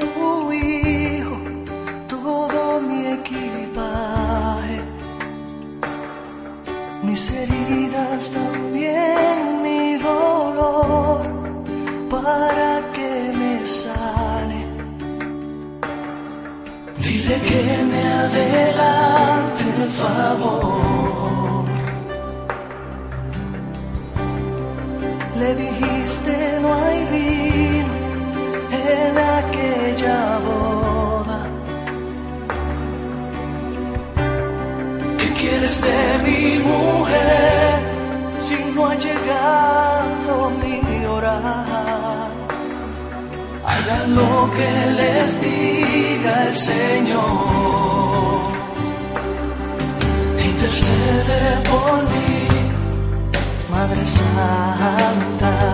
tu hijo todo mi equipaje, mis heridas también mi dolor, para que me sane. Dile que me adelante el favor. Le dijiste no hay en ¿Qué quieres de mi mujer si no ha llegado mi hora? Hagan lo que les diga el Señor. Intercede por mí, Madre Santa.